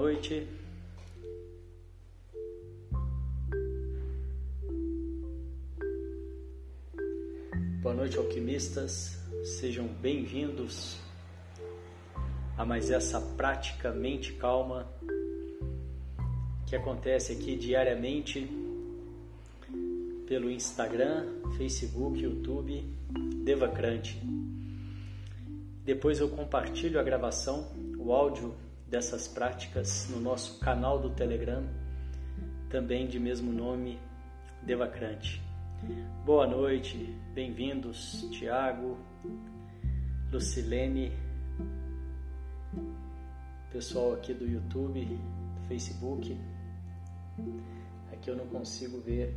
Noite. Boa noite, alquimistas. Sejam bem-vindos a mais essa prática mente calma que acontece aqui diariamente pelo Instagram, Facebook, YouTube, Devacrante. Depois eu compartilho a gravação, o áudio dessas práticas no nosso canal do Telegram, também de mesmo nome, Devacrante. Boa noite, bem-vindos, Tiago, Lucilene, pessoal aqui do YouTube, do Facebook. Aqui eu não consigo ver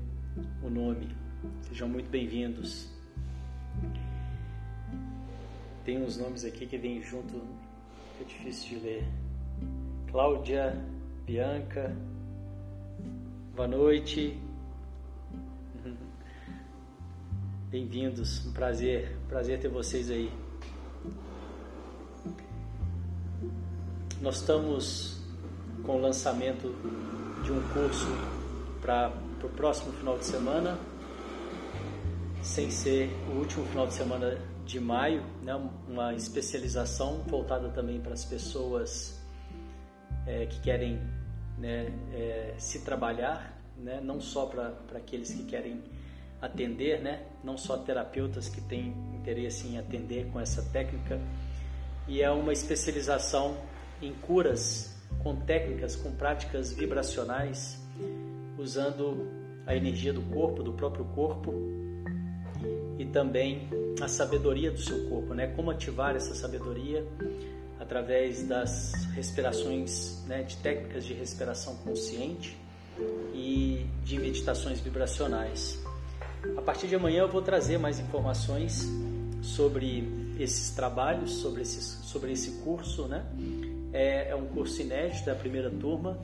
o nome. Sejam muito bem-vindos. Tem uns nomes aqui que vêm junto, é difícil de ler. Cláudia, Bianca, boa noite. Bem-vindos, um prazer, prazer ter vocês aí. Nós estamos com o lançamento de um curso para o próximo final de semana, sem ser o último final de semana de maio, né, uma especialização voltada também para as pessoas é, que querem né, é, se trabalhar, né, não só para aqueles que querem atender, né, não só terapeutas que têm interesse em atender com essa técnica, e é uma especialização em curas com técnicas, com práticas vibracionais, usando a energia do corpo, do próprio corpo e também a sabedoria do seu corpo, né? Como ativar essa sabedoria através das respirações, né? De técnicas de respiração consciente e de meditações vibracionais. A partir de amanhã eu vou trazer mais informações sobre esses trabalhos, sobre, esses, sobre esse curso, né? É, é um curso inédito da primeira turma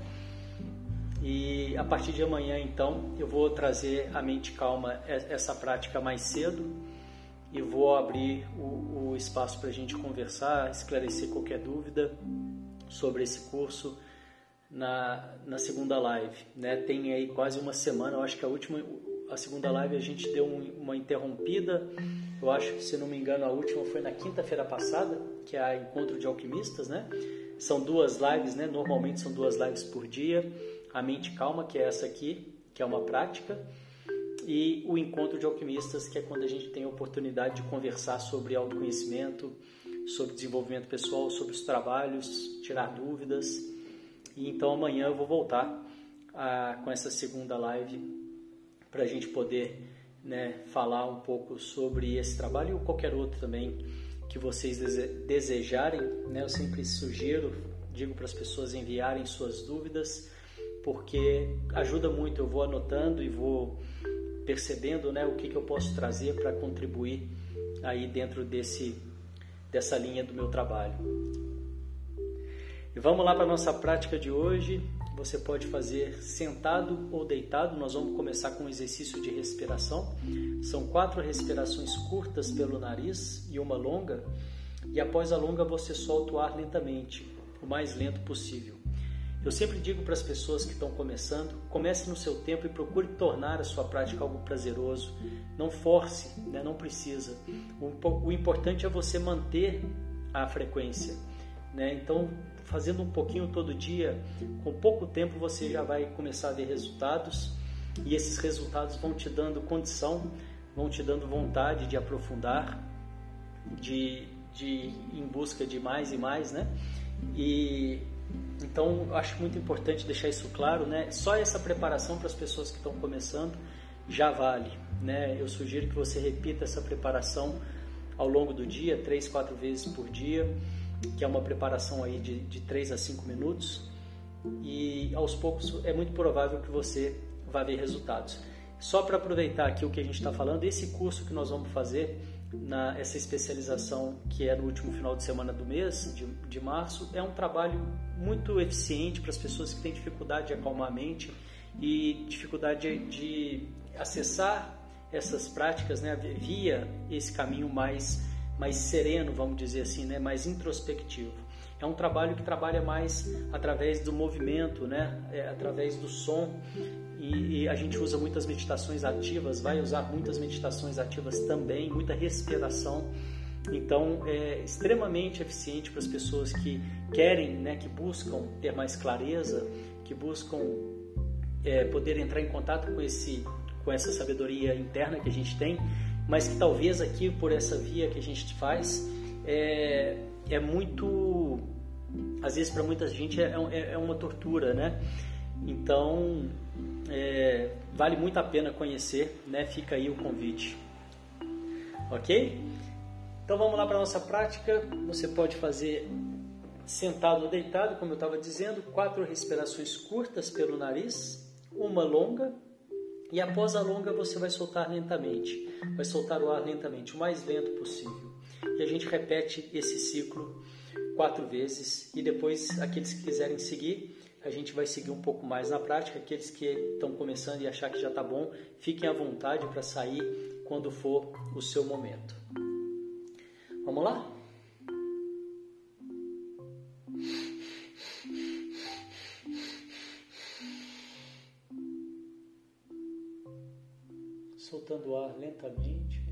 e a partir de amanhã, então, eu vou trazer a mente calma essa prática mais cedo e vou abrir o, o espaço para a gente conversar, esclarecer qualquer dúvida sobre esse curso na, na segunda live. Né? Tem aí quase uma semana, eu acho que a última, a segunda live a gente deu um, uma interrompida. Eu acho que, se não me engano, a última foi na quinta-feira passada, que é a Encontro de Alquimistas, né? São duas lives, né? Normalmente são duas lives por dia a mente calma, que é essa aqui, que é uma prática, e o encontro de alquimistas, que é quando a gente tem a oportunidade de conversar sobre autoconhecimento, sobre desenvolvimento pessoal, sobre os trabalhos, tirar dúvidas. E então amanhã eu vou voltar a, com essa segunda live para a gente poder né, falar um pouco sobre esse trabalho ou qualquer outro também que vocês desejarem. Né? Eu sempre sugiro, digo para as pessoas enviarem suas dúvidas porque ajuda muito. Eu vou anotando e vou percebendo né, o que, que eu posso trazer para contribuir aí dentro desse, dessa linha do meu trabalho. E vamos lá para a nossa prática de hoje. Você pode fazer sentado ou deitado. Nós vamos começar com um exercício de respiração. São quatro respirações curtas pelo nariz e uma longa. E após a longa, você solta o ar lentamente, o mais lento possível. Eu sempre digo para as pessoas que estão começando, comece no seu tempo e procure tornar a sua prática algo prazeroso. Não force, né? não precisa. O, o importante é você manter a frequência. Né? Então, fazendo um pouquinho todo dia, com pouco tempo você já vai começar a ver resultados e esses resultados vão te dando condição, vão te dando vontade de aprofundar, de, de em busca de mais e mais, né? E então, acho muito importante deixar isso claro, né? Só essa preparação para as pessoas que estão começando já vale, né? Eu sugiro que você repita essa preparação ao longo do dia, três, quatro vezes por dia, que é uma preparação aí de, de 3 a 5 minutos e aos poucos é muito provável que você vá ver resultados. Só para aproveitar aqui o que a gente está falando, esse curso que nós vamos fazer na essa especialização que é no último final de semana do mês de, de março é um trabalho muito eficiente para as pessoas que têm dificuldade de acalmar a mente e dificuldade de, de acessar essas práticas né, via esse caminho mais mais sereno, vamos dizer assim, né, mais introspectivo. É um trabalho que trabalha mais através do movimento, né? É, através do som. E, e, a gente usa muitas meditações ativas, vai usar muitas meditações ativas também, muita respiração. Então, é extremamente eficiente para as pessoas que querem, né, que buscam ter mais clareza, que buscam é, poder entrar em contato com esse, com essa sabedoria interna que a gente tem, mas que talvez aqui por essa via que a gente faz é, é muito, às vezes para muita gente é, é, é uma tortura, né? Então é, vale muito a pena conhecer, né? Fica aí o convite, ok? Então vamos lá para nossa prática. Você pode fazer sentado ou deitado, como eu estava dizendo, quatro respirações curtas pelo nariz, uma longa e após a longa você vai soltar lentamente, vai soltar o ar lentamente, o mais lento possível. E a gente repete esse ciclo quatro vezes e depois aqueles que quiserem seguir, a gente vai seguir um pouco mais na prática. Aqueles que estão começando e achar que já está bom, fiquem à vontade para sair quando for o seu momento. Vamos lá? soltando o ar lentamente.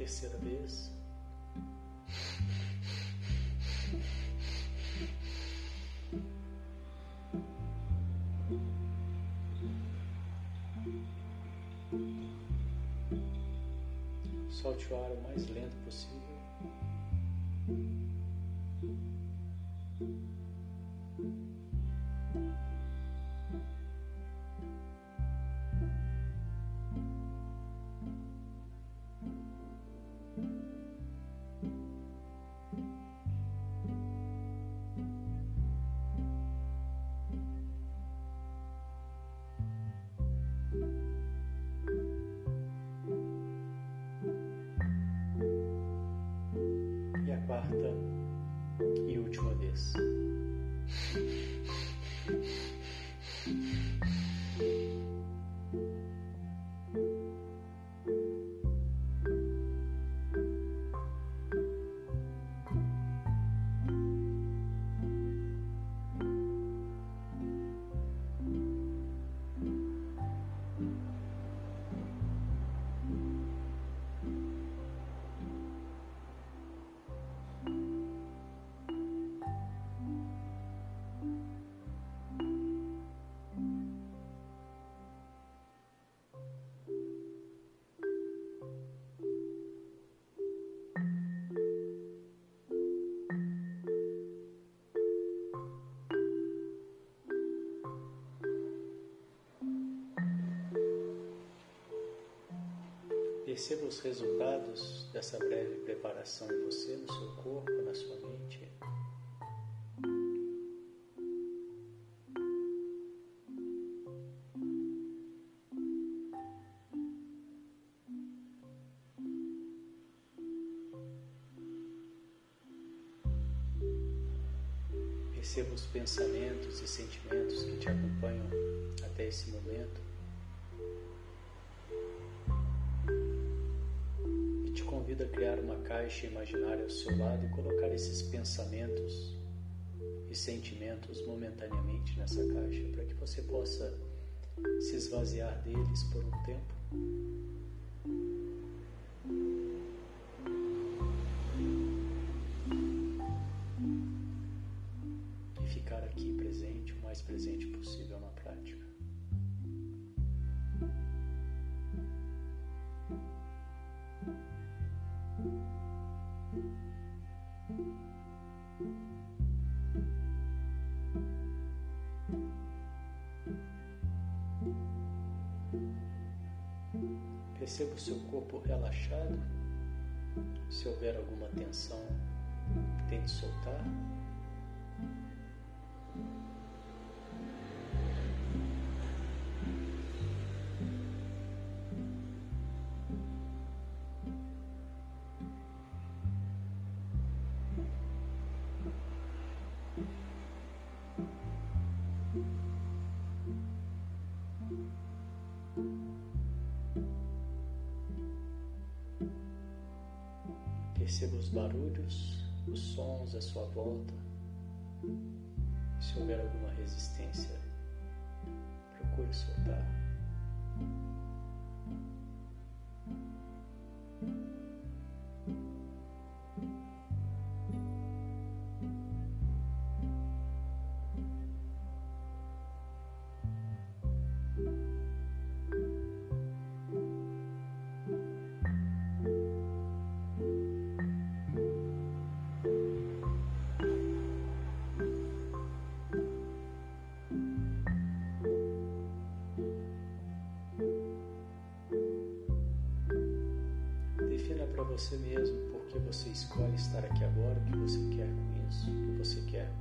Terceira vez. Perceba os resultados dessa breve preparação em você, no seu corpo, na sua mente. Perceba os pensamentos e sentimentos que te acompanham até esse momento. Criar uma caixa imaginária ao seu lado e colocar esses pensamentos e sentimentos momentaneamente nessa caixa, para que você possa se esvaziar deles por um tempo. Perceba o seu corpo relaxado. Se houver alguma tensão, tente soltar. Volta. Se houver alguma resistência, procure soltar.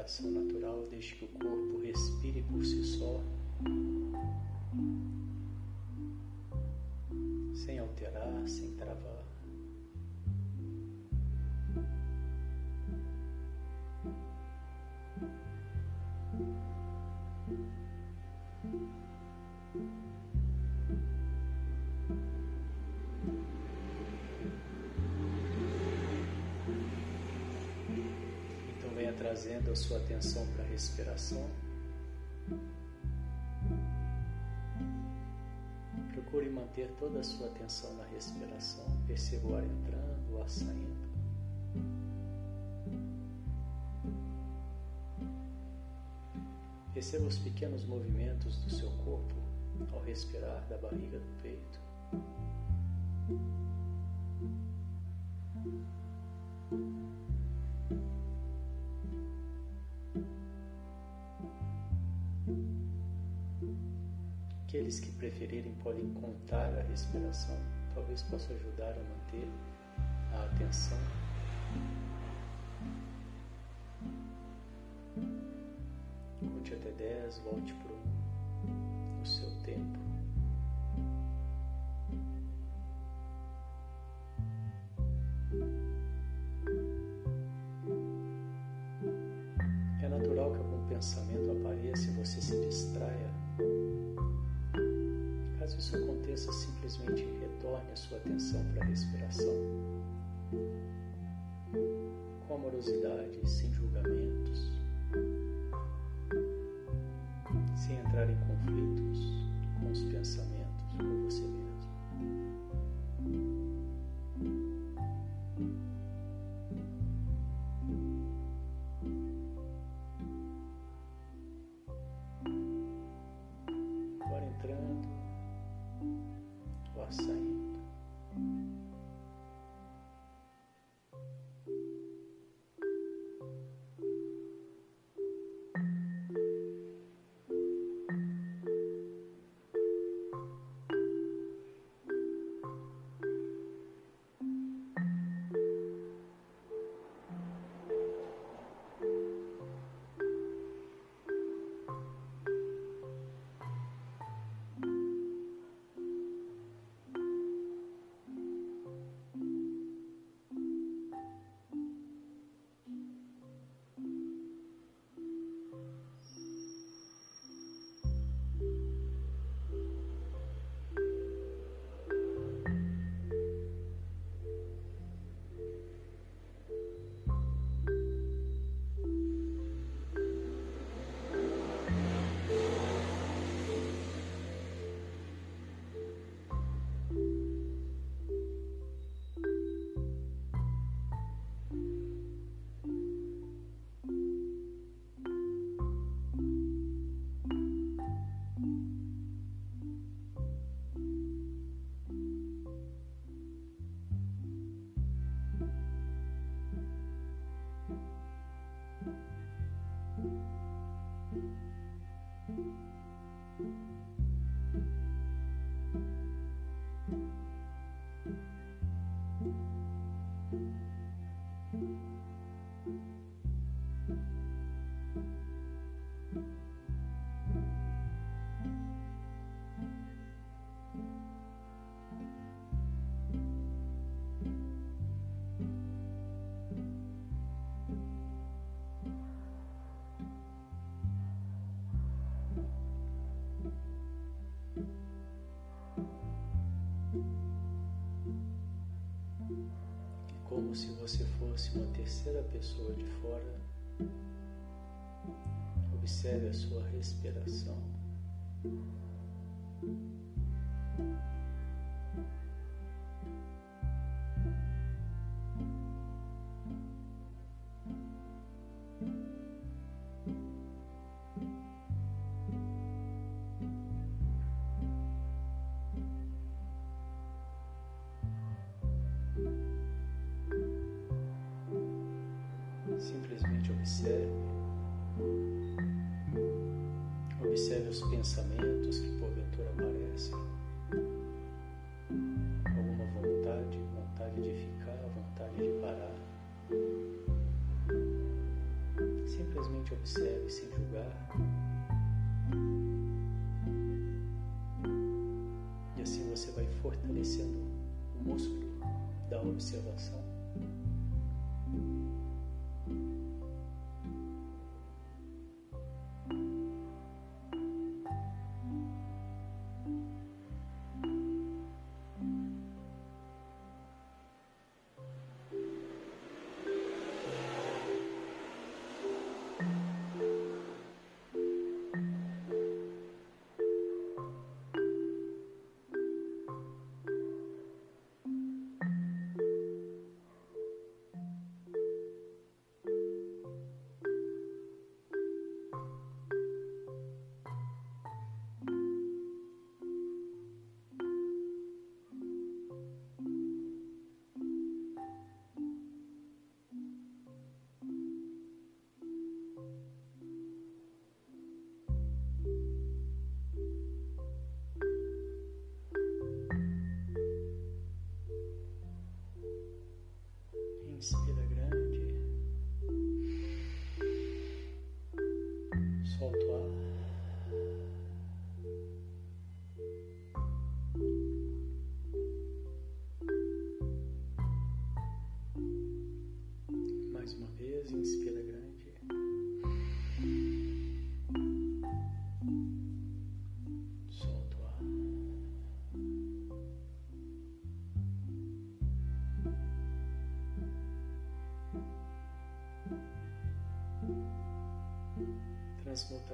Respiração natural, deixe que o corpo respire por si só, trazendo a sua atenção para a respiração. Procure manter toda a sua atenção na respiração. Perceba o ar entrando, o ar saindo. Perceba os pequenos movimentos do seu corpo ao respirar da barriga do peito. Aqueles que preferirem podem contar a respiração, talvez possa ajudar a manter a atenção. Conte até 10, volte para no seu tempo. Aconteça, simplesmente retorne a sua atenção para a respiração. com amorosidade, sem julgamentos, sem entrar em conflitos com os pensamentos, com você mesmo. Como se você fosse uma terceira pessoa de fora. Observe a sua respiração.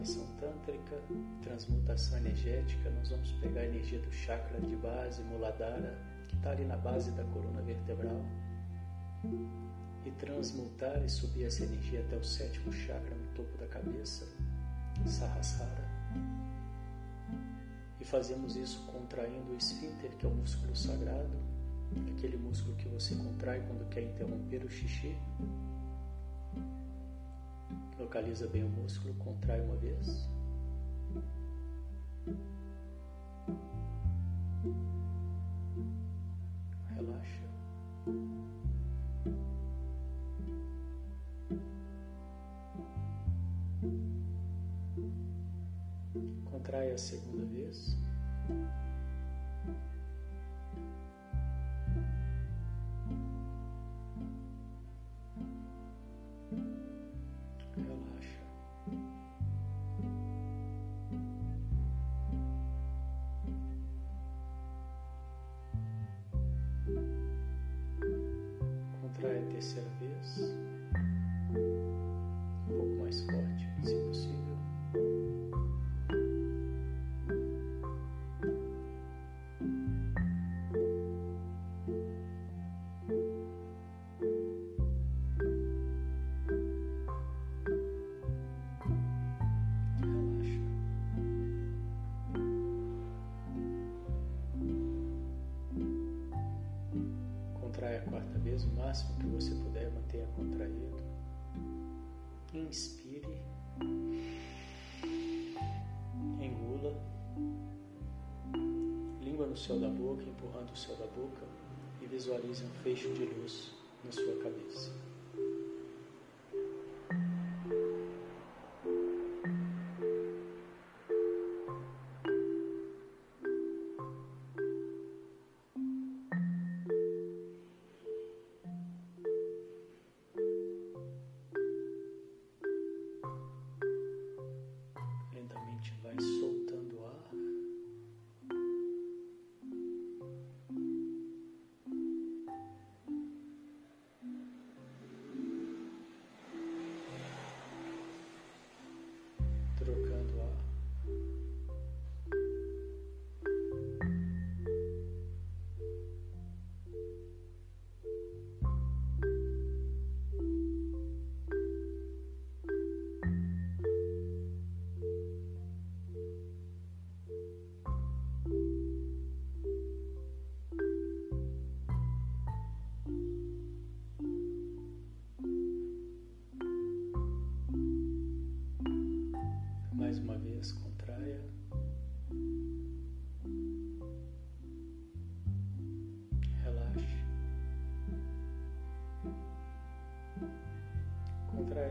Meditação tântrica, transmutação energética, nós vamos pegar a energia do chakra de base, Muladhara, que está ali na base da coluna vertebral, e transmutar e subir essa energia até o sétimo chakra no topo da cabeça, Sahasrara. E fazemos isso contraindo o esfíncter, que é o músculo sagrado, aquele músculo que você contrai quando quer interromper o xixi. Localiza bem o músculo, contrai uma vez. Relaxa. Contrai a segunda vez. Céu da boca, empurrando o céu da boca e visualize um fecho de luz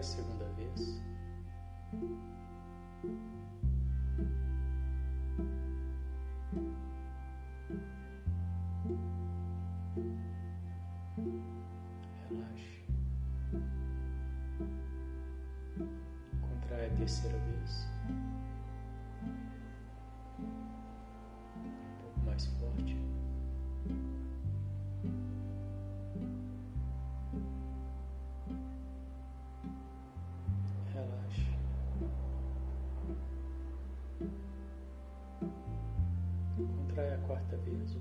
segunda vez.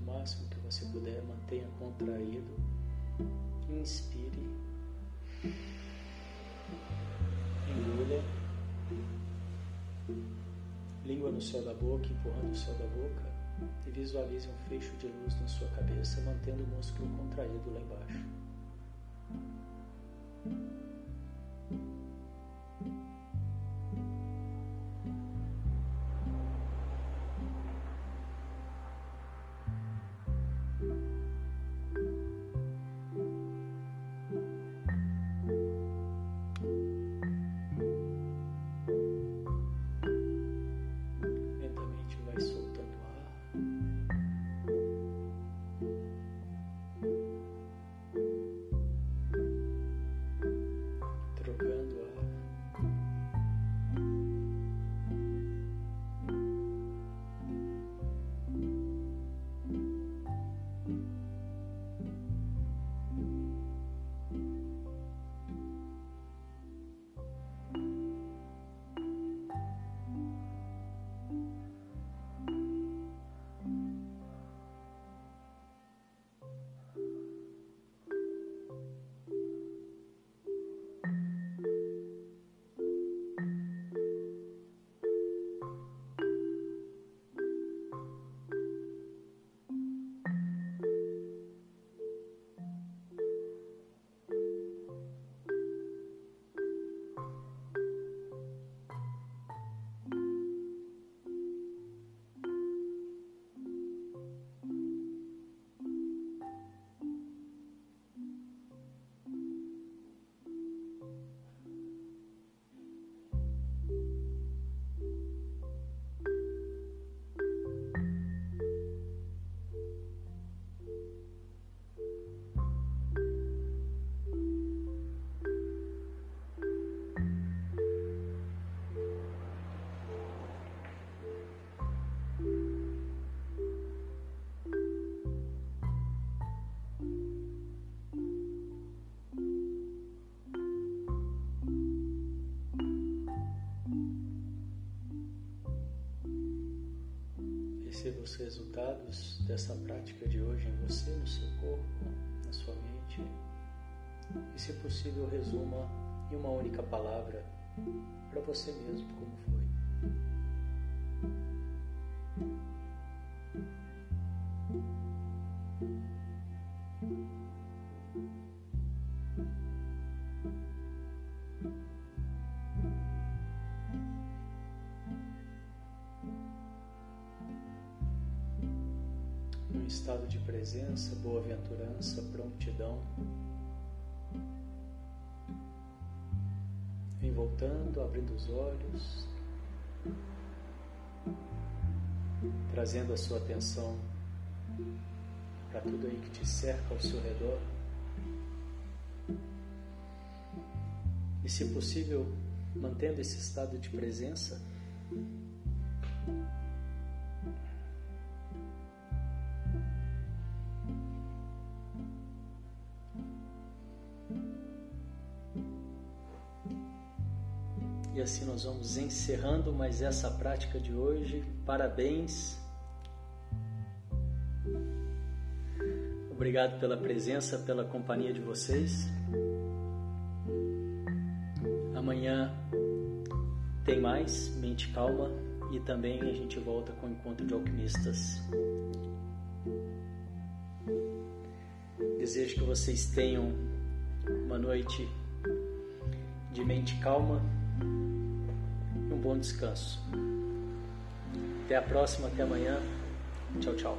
Máximo que você puder, mantenha contraído. Inspire. Engula. Língua no céu da boca, empurrando o céu da boca. E visualize um fecho de luz na sua cabeça, mantendo o músculo contraído lá embaixo. Perceba os resultados dessa prática de hoje em você, no seu corpo, na sua mente. E, se possível, resuma em uma única palavra para você mesmo como foi. Estado de presença, boa-aventurança, prontidão. Vem voltando, abrindo os olhos, trazendo a sua atenção para tudo aí que te cerca ao seu redor. E, se possível, mantendo esse estado de presença, vamos encerrando mais essa prática de hoje. Parabéns. Obrigado pela presença, pela companhia de vocês. Amanhã tem mais Mente Calma e também a gente volta com o encontro de alquimistas. Desejo que vocês tenham uma noite de mente calma bom descanso. Até a próxima, até amanhã. Tchau, tchau.